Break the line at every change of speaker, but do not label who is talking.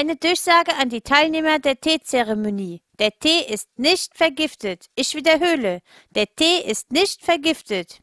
Eine Durchsage an die Teilnehmer der Teezeremonie. Der Tee ist nicht vergiftet. Ich wiederhole, der Tee ist nicht vergiftet.